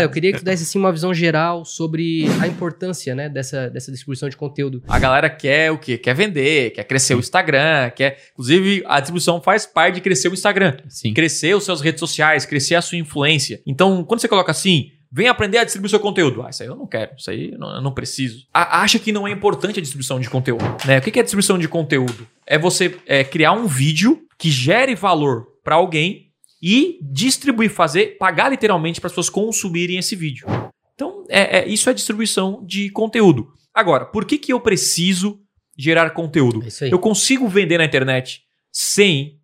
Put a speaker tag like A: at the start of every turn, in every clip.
A: Eu queria que tu desse assim, uma visão geral sobre a importância né, dessa, dessa distribuição de conteúdo.
B: A galera quer o quê? Quer vender, quer crescer o Instagram, quer. Inclusive, a distribuição faz parte de crescer o Instagram.
C: Sim.
B: Crescer os seus redes sociais, crescer a sua influência. Então, quando você coloca assim, vem aprender a distribuir seu conteúdo. Ah, isso aí eu não quero, isso aí eu não, eu não preciso. A- acha que não é importante a distribuição de conteúdo. Né? O que que é distribuição de conteúdo? É você é, criar um vídeo que gere valor para alguém e distribuir, fazer, pagar literalmente para as pessoas consumirem esse vídeo. Então, é, é- isso é distribuição de conteúdo. Agora, por que, que eu preciso gerar conteúdo?
A: É.
B: Eu consigo vender na internet sem,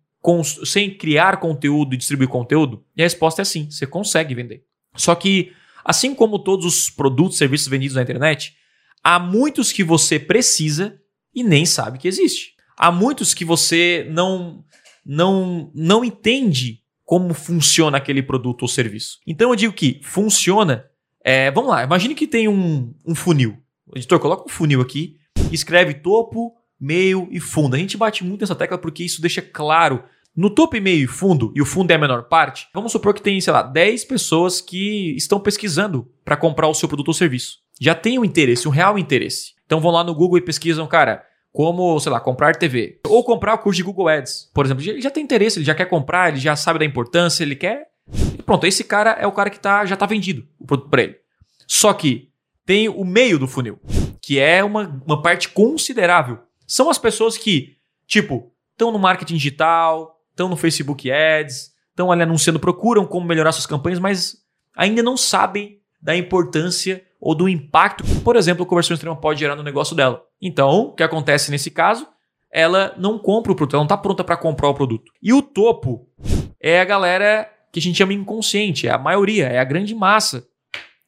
B: sem criar conteúdo e distribuir conteúdo? E a resposta é sim, você consegue vender. Só que, assim como todos os produtos e serviços vendidos na internet, há muitos que você precisa e nem sabe que existe. Há muitos que você não, não, não entende como funciona aquele produto ou serviço. Então eu digo que funciona. é, vamos lá, imagine que tem um, um funil. Editor, coloca um funil aqui, escreve topo, meio e fundo. A gente bate muito nessa tecla porque isso deixa claro. No topo meio e fundo, e o fundo é a menor parte, vamos supor que tem, sei lá, 10 pessoas que estão pesquisando para comprar o seu produto ou serviço. Já tem um interesse, um real interesse. Então vão lá no Google e pesquisam, cara, como, sei lá, comprar TV. Ou comprar o curso de Google Ads, por exemplo. Ele já tem interesse, ele já quer comprar, ele já sabe da importância, ele quer. E pronto, esse cara é o cara que tá, já tá vendido o produto para ele. Só que tem o meio do funil, que é uma, uma parte considerável. São as pessoas que, tipo, estão no marketing digital, estão no Facebook Ads, estão ali anunciando, procuram como melhorar suas campanhas, mas ainda não sabem da importância ou do impacto que, por exemplo, a conversão extrema pode gerar no negócio dela. Então, o que acontece nesse caso? Ela não compra o produto, ela não está pronta para comprar o produto. E o topo é a galera que a gente chama inconsciente, é a maioria, é a grande massa.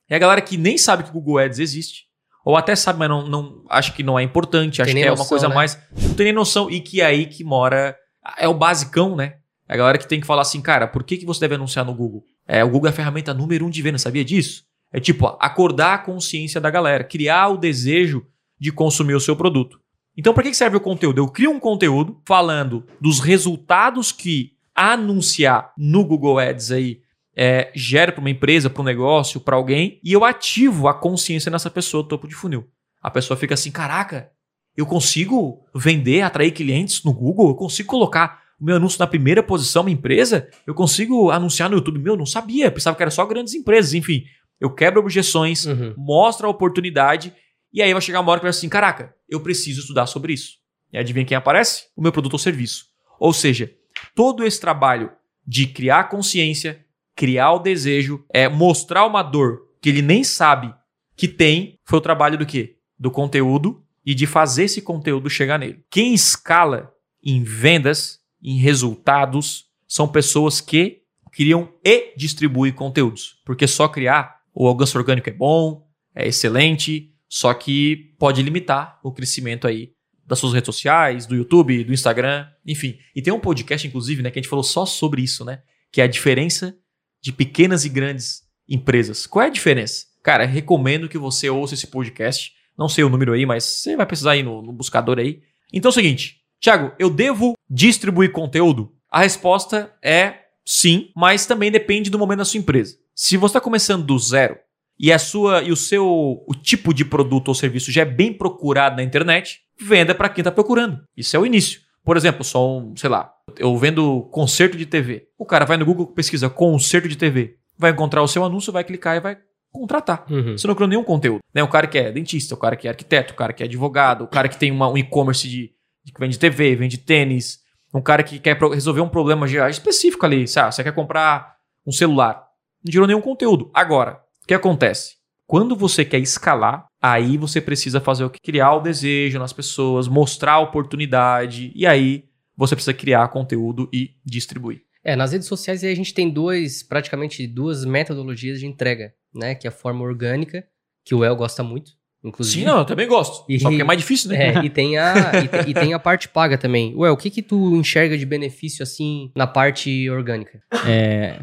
B: É a galera que nem sabe que o Google Ads existe. Ou até sabe, mas não, não acha que não é importante, acha que é uma
A: noção,
B: coisa
A: né?
B: mais. Não tem nem noção. E que é aí que mora. É o basicão, né? É a galera que tem que falar assim, cara, por que, que você deve anunciar no Google? É, o Google é a ferramenta número um de venda, sabia disso? É tipo, acordar a consciência da galera, criar o desejo de consumir o seu produto. Então, para que serve o conteúdo? Eu crio um conteúdo falando dos resultados que anunciar no Google Ads aí é, gera para uma empresa, para um negócio, para alguém, e eu ativo a consciência nessa pessoa topo de funil. A pessoa fica assim: caraca, eu consigo vender, atrair clientes no Google, eu consigo colocar o meu anúncio na primeira posição, uma empresa, eu consigo anunciar no YouTube. Meu, não sabia, pensava que era só grandes empresas. Enfim, eu quebro objeções,
A: Uhum.
B: mostra a oportunidade, e aí vai chegar uma hora que vai assim: caraca, eu preciso estudar sobre isso. E adivinha quem aparece? O meu produto ou serviço. Ou seja, todo esse trabalho de criar consciência, criar o desejo, é mostrar uma dor que ele nem sabe que tem, foi o trabalho do quê? Do conteúdo e de fazer esse conteúdo chegar nele. Quem escala em vendas, em resultados, são pessoas que criam e distribuem conteúdos. Porque só criar o alcance orgânico é bom, é excelente, só que pode limitar o crescimento aí das suas redes sociais, do YouTube, do Instagram, enfim. E tem um podcast, inclusive, né, que a gente falou só sobre isso, né? Que é a diferença de pequenas e grandes empresas. Qual é a diferença? Cara, recomendo que você ouça esse podcast. Não sei o número aí, mas você vai precisar ir no, no buscador aí. Então é o seguinte, Thiago, eu devo distribuir conteúdo? A resposta é sim, mas também depende do momento da sua empresa. Se você está começando do zero e a sua e o seu o tipo de produto ou serviço já é bem procurado na internet, venda para quem está procurando. Isso é o início. Por exemplo, só um, sei lá, eu vendo concerto de TV. O cara vai no Google pesquisa concerto de TV, vai encontrar o seu anúncio, vai clicar e vai contratar.
A: Uhum.
B: Você não criou nenhum conteúdo. Né? O cara que é dentista, o cara que é arquiteto, o cara que é advogado, o cara que tem uma- um e-commerce de, de que vende TV, vende tênis, um cara que quer resolver um problema específico ali. Sabe? Você quer comprar um celular. Não gerou nenhum conteúdo. Agora, o que acontece? Quando você quer escalar, aí você precisa fazer o que? Criar o desejo nas pessoas, mostrar a oportunidade, e aí você precisa criar conteúdo e distribuir.
A: É, nas redes sociais aí a gente tem dois, praticamente duas metodologias de entrega, né? Que é a forma orgânica, que o El gosta muito, inclusive.
B: Sim, não, eu também gosto.
A: E-
B: Só que é mais difícil, né?
A: É, e tem, a, e, tem, e tem a parte paga também. Ué, o que que tu enxerga de benefício, assim, na parte orgânica?
C: É,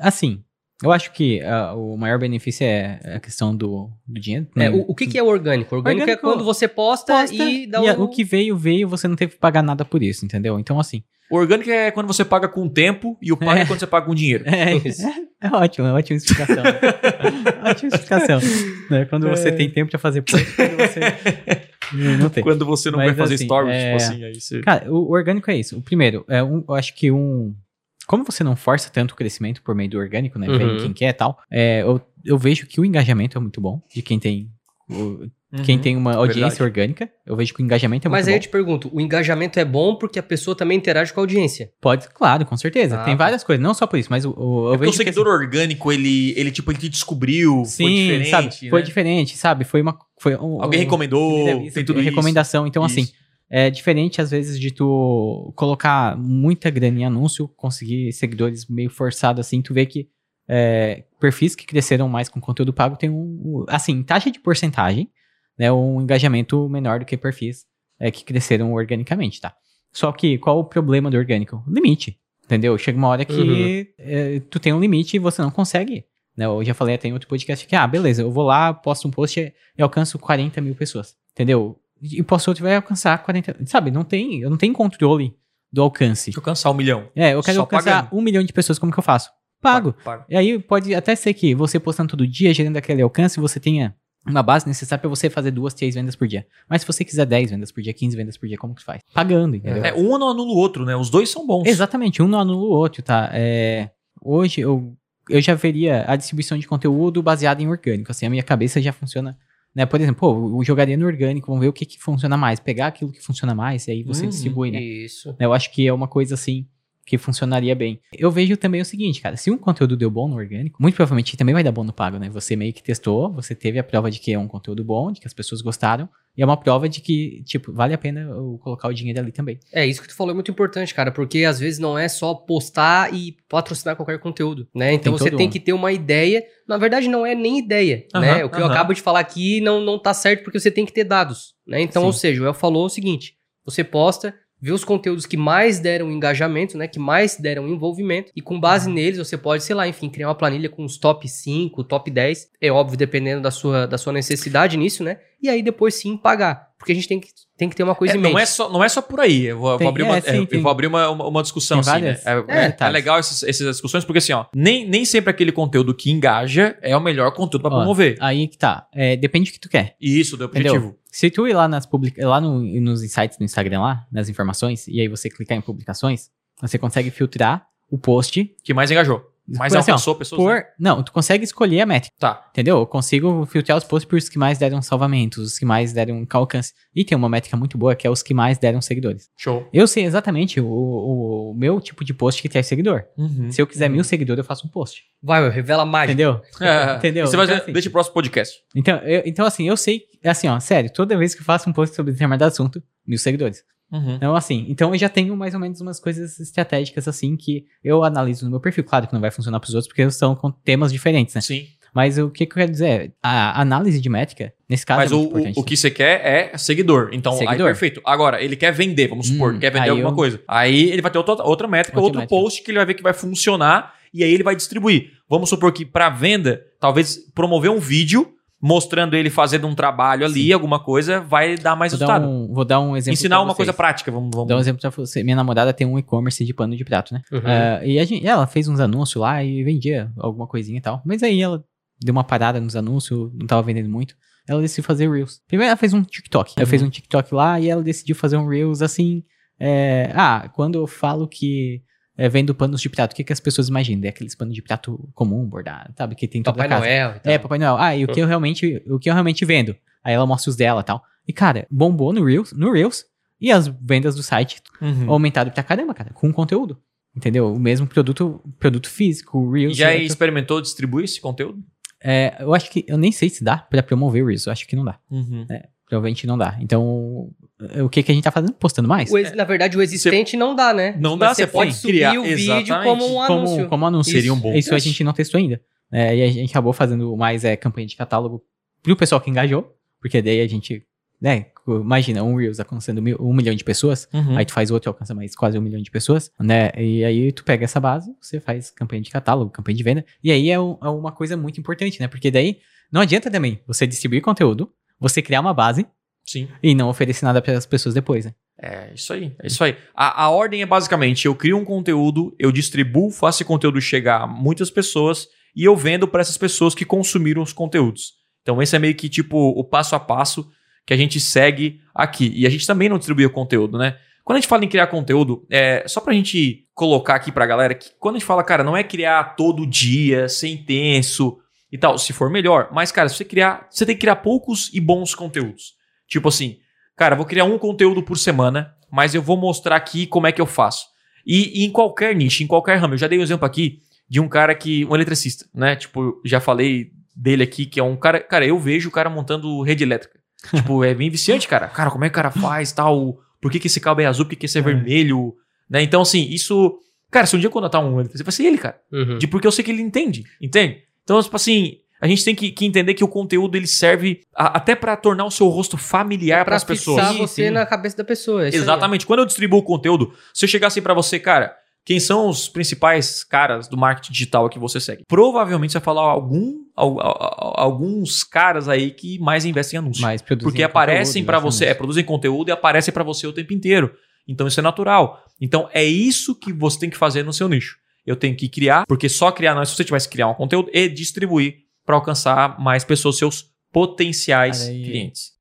C: assim, eu acho que ah, o maior benefício é a questão do, do dinheiro.
A: É,
C: né?
A: o, o que que é orgânico? Orgânico, é
C: Orgânico-
A: quando você posta,
C: Posta,
A: e dá
C: e a-
A: um...
C: o que veio, veio, você não teve que pagar nada por isso, entendeu? Então, assim,
B: O orgânico é quando você paga com tempo e o pago é,
C: É.
B: quando você paga com dinheiro.
C: É,
A: Isso.
C: é, é ótimo, é ótima explicação. ótima explicação. Né? Quando você
B: É.
C: tem tempo pra fazer post, quando você não tem.
B: Quando você não
C: Mas,
B: vai fazer
C: assim,
B: stories,
C: é-
B: tipo assim, aí você...
C: Cara, o, o orgânico é isso. O primeiro, é um, eu acho que um. Como você não força tanto o crescimento por meio do orgânico, né? Vem
A: Uhum.
C: quem quer e tal. é, eu, eu vejo que o engajamento é muito bom de quem tem. o- quem
B: Uhum.
C: tem uma audiência
B: verdade.
C: orgânica. Eu vejo que o engajamento é
A: Mas
C: muito
A: aí
C: bom.
A: eu te pergunto, o engajamento é bom porque a pessoa também interage com a audiência.
C: Pode, claro, com certeza.
A: Ah,
C: tem
A: tá.
C: várias coisas, não só por isso, mas o, o- eu
B: É porque
C: vejo
B: o seguidor
C: que,
B: orgânico, ele, ele, tipo, ele te descobriu,
C: assim,
B: foi
C: sim,
B: diferente,
C: sabe?
B: né?
C: Foi diferente, sabe? Foi uma. Foi um-
B: Alguém
C: um-
B: recomendou,
C: vista,
B: tem tudo isso.
C: recomendação. Então, assim,
B: Isso.
C: É diferente às vezes de tu colocar muita grana em anúncio, conseguir seguidores meio forçado assim, tu vê que é, perfis que cresceram mais com conteúdo pago tem um, assim, taxa de porcentagem, né, um engajamento menor do que perfis é, que cresceram organicamente, tá? Só que qual o problema do orgânico? Limite, entendeu? Chega uma hora que
A: Uhum.
C: é, tu tem um limite e você não consegue. Né? Eu já falei até em outro podcast que, ah, beleza, eu vou lá, posto um post e alcanço 40 mil pessoas, entendeu? E outro e vai alcançar 40, sabe? Não tem, eu não tenho controle do alcance.
B: Deixa eu alcançar um milhão.
C: É, eu quero
B: Só
C: alcançar
B: pagando.
C: um milhão de pessoas, como que eu faço? Pago.
B: Paga.
C: E aí pode até ser que você postando todo dia, gerando aquele alcance, você tenha uma base necessária pra você fazer duas, três vendas por dia. Mas se você quiser 10 vendas por dia, 15 vendas por dia, como que faz? Pagando, entendeu?
B: É, um não anula o outro, né? Os dois são bons.
C: Exatamente, um não anula o outro, tá? É, hoje eu, eu já veria a distribuição de conteúdo baseada em orgânico, assim, a minha cabeça já funciona, né? Por exemplo, pô, eu jogaria no orgânico, vamos ver o que, que funciona mais, pegar aquilo que funciona mais e aí você
B: Uhum,
C: distribui, né?
A: Isso.
C: Eu acho que é uma coisa assim que funcionaria bem. Eu vejo também o seguinte, cara, se um conteúdo deu bom no orgânico, muito provavelmente também vai dar bom no pago, né? Você meio que testou, você teve a prova de que é um conteúdo bom, de que as pessoas gostaram, e é uma prova de que, tipo, vale a pena eu colocar o dinheiro ali também.
A: É, isso que tu falou é muito importante, cara, porque às vezes não é só postar e patrocinar qualquer conteúdo, né? Então
C: Tem
A: você tem
C: um.
A: que ter uma ideia. Na verdade, não é nem ideia,
B: Aham,
A: né? O que eu
B: aham.
A: acabo de falar aqui não, não tá certo porque você tem que ter dados, né? Então,
C: Sim.
A: ou seja, o El falou o seguinte: você posta, vê os conteúdos que mais deram engajamento, né? Que mais deram envolvimento, e com base
C: Uhum.
A: neles você pode, sei lá, enfim, criar uma planilha com os top 5, top 10. É óbvio, dependendo da sua, da sua necessidade nisso, né? E aí depois sim pagar. Porque a gente tem que, tem que ter uma coisa
B: É,
A: em mente.
B: não, é só, não é só por aí. Eu vou,
C: Tem-
B: vou abrir,
C: é,
B: uma,
C: sim,
B: é, eu vou abrir uma, uma, uma discussão assim, né? É,
C: é,
B: é-
C: tá.
B: é legal essas, essas discussões, porque assim, ó, nem, nem sempre aquele conteúdo que engaja é o melhor conteúdo pra
C: Ó,
B: promover.
C: Aí que tá. É, depende do que tu quer.
B: Isso, do objetivo.
C: Entendeu? Se tu ir lá, nas public... lá no- nos insights do Instagram, lá, nas informações, e aí você clicar em publicações, você consegue filtrar o post.
B: Que mais engajou. Mais
C: Por assim, ó,
B: alcançou pessoas. né?
C: Por... Não, tu consegue escolher a métrica,
B: Tá.
C: entendeu? Eu consigo filtrar os posts por os que mais deram salvamentos, os que mais deram alcance. E tem uma métrica muito boa, que é os que mais deram seguidores.
B: Show.
C: Eu sei exatamente o, o- o meu tipo de post que tem seguidor.
B: Uhum.
C: Se eu quiser mil seguidores, eu faço um post.
A: Vai, revela mágica.
C: Entendeu?
B: É,
C: Entendeu?
B: Você vai
C: Então,
B: dizer,
C: assim-
B: deixa o próximo podcast.
C: Então, eu- então, assim, eu sei, é assim, ó, sério, toda vez que eu faço um post sobre determinado assunto, mil seguidores.
B: Uhum.
C: Então, assim, então eu já tenho mais ou menos umas coisas estratégicas, assim, que eu analiso no meu perfil. Claro que não vai funcionar pros outros, porque são com temas diferentes, né?
B: Sim.
C: Mas o que, que eu quero dizer é, a análise de métrica, nesse caso,
B: Mas
C: é
B: o,
C: importante.
B: o que você quer é seguidor. Então, aí
C: Seguidor.
B: perfeito. Agora, ele quer vender, vamos
C: Hum,
B: supor, quer vender
C: aí
B: alguma
C: eu-
B: coisa. Aí ele vai ter outra, outra métrica,
C: Outra
B: outro
C: métrica.
B: post que ele vai ver que vai funcionar e aí ele vai distribuir. Vamos supor que para venda, talvez promover um vídeo mostrando ele fazendo um trabalho ali,
C: Sim.
B: alguma coisa, vai dar mais
C: vou, dar
B: resultado.
C: um, vou dar um exemplo
B: Ensinar uma coisa
C: vocês.
B: prática, vamos, vamos.
C: Vou dar um exemplo pra você. Minha namorada tem um e-commerce de pano de prato, né?
A: Uhum.
C: Ah, e gente, ela fez uns anúncios lá e vendia alguma coisinha e tal. Mas aí ela deu uma parada nos anúncios, não tava vendendo muito. Ela decidiu fazer Reels. Primeiro ela fez um TikTok. Ela
B: Uhum.
C: fez um TikTok lá e ela decidiu fazer um Reels assim. é, ah, quando eu falo que é, vendo panos de prato, o que, que as pessoas imaginam? É aqueles panos de prato comum, bordado, sabe? Que tem toda
A: Papai
C: a casa.
A: Noel.
C: É, Papai Noel. Ah, e o que eu realmente, o que eu realmente vendo? Aí ela mostra os dela e tal. E, cara, bombou no Reels, no Reels. E as vendas do site
B: Uhum.
C: aumentado pra caramba, cara, com conteúdo. Entendeu? O mesmo produto, produto físico, o
B: E
C: Reels.
B: já
C: é-
B: experimentou distribuir esse conteúdo?
C: é, eu acho que, eu nem sei se dá pra promover o Reels, eu acho que não dá.
B: Uhum.
C: Provavelmente não dá. Então, o que que a gente tá fazendo? Postando mais?
A: Ex- Na verdade, o existente não dá, né?
B: Não
A: Mas
B: dá, você pode
A: subir
B: criar-
A: o vídeo como um anúncio.
C: como, como anúncio.
B: Seria um bom
C: Isso a gente não testou ainda. É, e a gente acabou fazendo mais é, campanha de catálogo pro pessoal que engajou, porque daí a gente, né, imagina, um Reels alcançando mil, um milhão de pessoas,
B: Uhum.
C: Aí tu faz outro e alcança mais quase um milhão de pessoas, né? E aí tu pega essa base, você faz campanha de catálogo, campanha de venda. E aí é, um- é uma coisa muito importante, né? Porque daí não adianta também você distribuir conteúdo, você criar uma base
B: Sim.
C: e não oferecer nada para as pessoas depois, né?
B: É isso aí, é isso aí. A, a ordem é basicamente: eu crio um conteúdo, eu distribuo, faço esse conteúdo chegar a muitas pessoas e eu vendo para essas pessoas que consumiram os conteúdos. Então, esse é meio que tipo o passo a passo que a gente segue aqui. E a gente também não distribui o conteúdo, né? Quando a gente fala em criar conteúdo, é só pra gente colocar aqui pra galera que quando a gente fala, cara, não é criar todo dia, ser intenso e tal, se for melhor, mas, cara, se você criar, você tem que criar poucos e bons conteúdos. Tipo assim, cara, vou criar um conteúdo por semana, mas eu vou mostrar aqui como é que eu faço. E, e em qualquer nicho, em qualquer ramo, eu já dei um exemplo aqui de um cara que, um eletricista, né? Tipo, já falei dele aqui, que é um cara, cara, eu vejo o cara montando rede elétrica. tipo, é bem viciante, cara. Cara, como é que o cara faz, tal, por que, que esse cabo é azul, por que, que esse é, é. vermelho, né? Então, assim, isso. Cara, se um dia eu contratar um eletricista, vai ser ele, cara. Uhum. De porque eu sei que ele entende, entende? Então, tipo assim, a gente tem que, que, entender que o conteúdo ele serve a, até para tornar o seu rosto familiar para as pessoas.
A: Para você sim. na cabeça da pessoa.
B: Exatamente. Aí. Quando eu distribuo o conteúdo, se eu chegasse para você, cara, quem são os principais caras do marketing digital que você segue? Provavelmente você vai falar algum, alguns caras aí que mais investem em anúncios. Mais porque aparecem para você, é, produzem conteúdo e aparecem para você o tempo inteiro. Então isso é natural. Então é isso que você tem que fazer no seu nicho. Eu tenho que criar, porque só criar não é se você tivesse que criar um conteúdo e distribuir para alcançar mais pessoas, seus potenciais clientes.